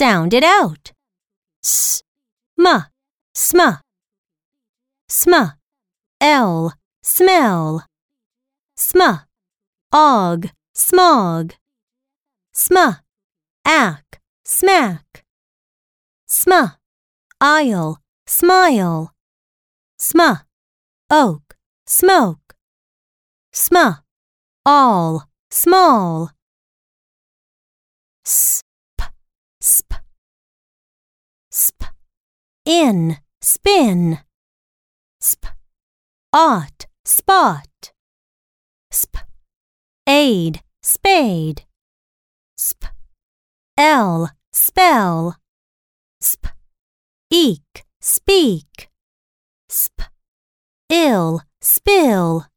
Sound it out. S, m, sma, sma, l, smell. sma, og, smog. Sm, ack, smack. sma, aisle, smile. sma, oak, smoke. sma, all, small. Sp, sp. Sp, in, spin. Sp, ot, spot. Sp, aid, spade. Sp, l, spell. Sp, eek, speak. Sp, ill, spill.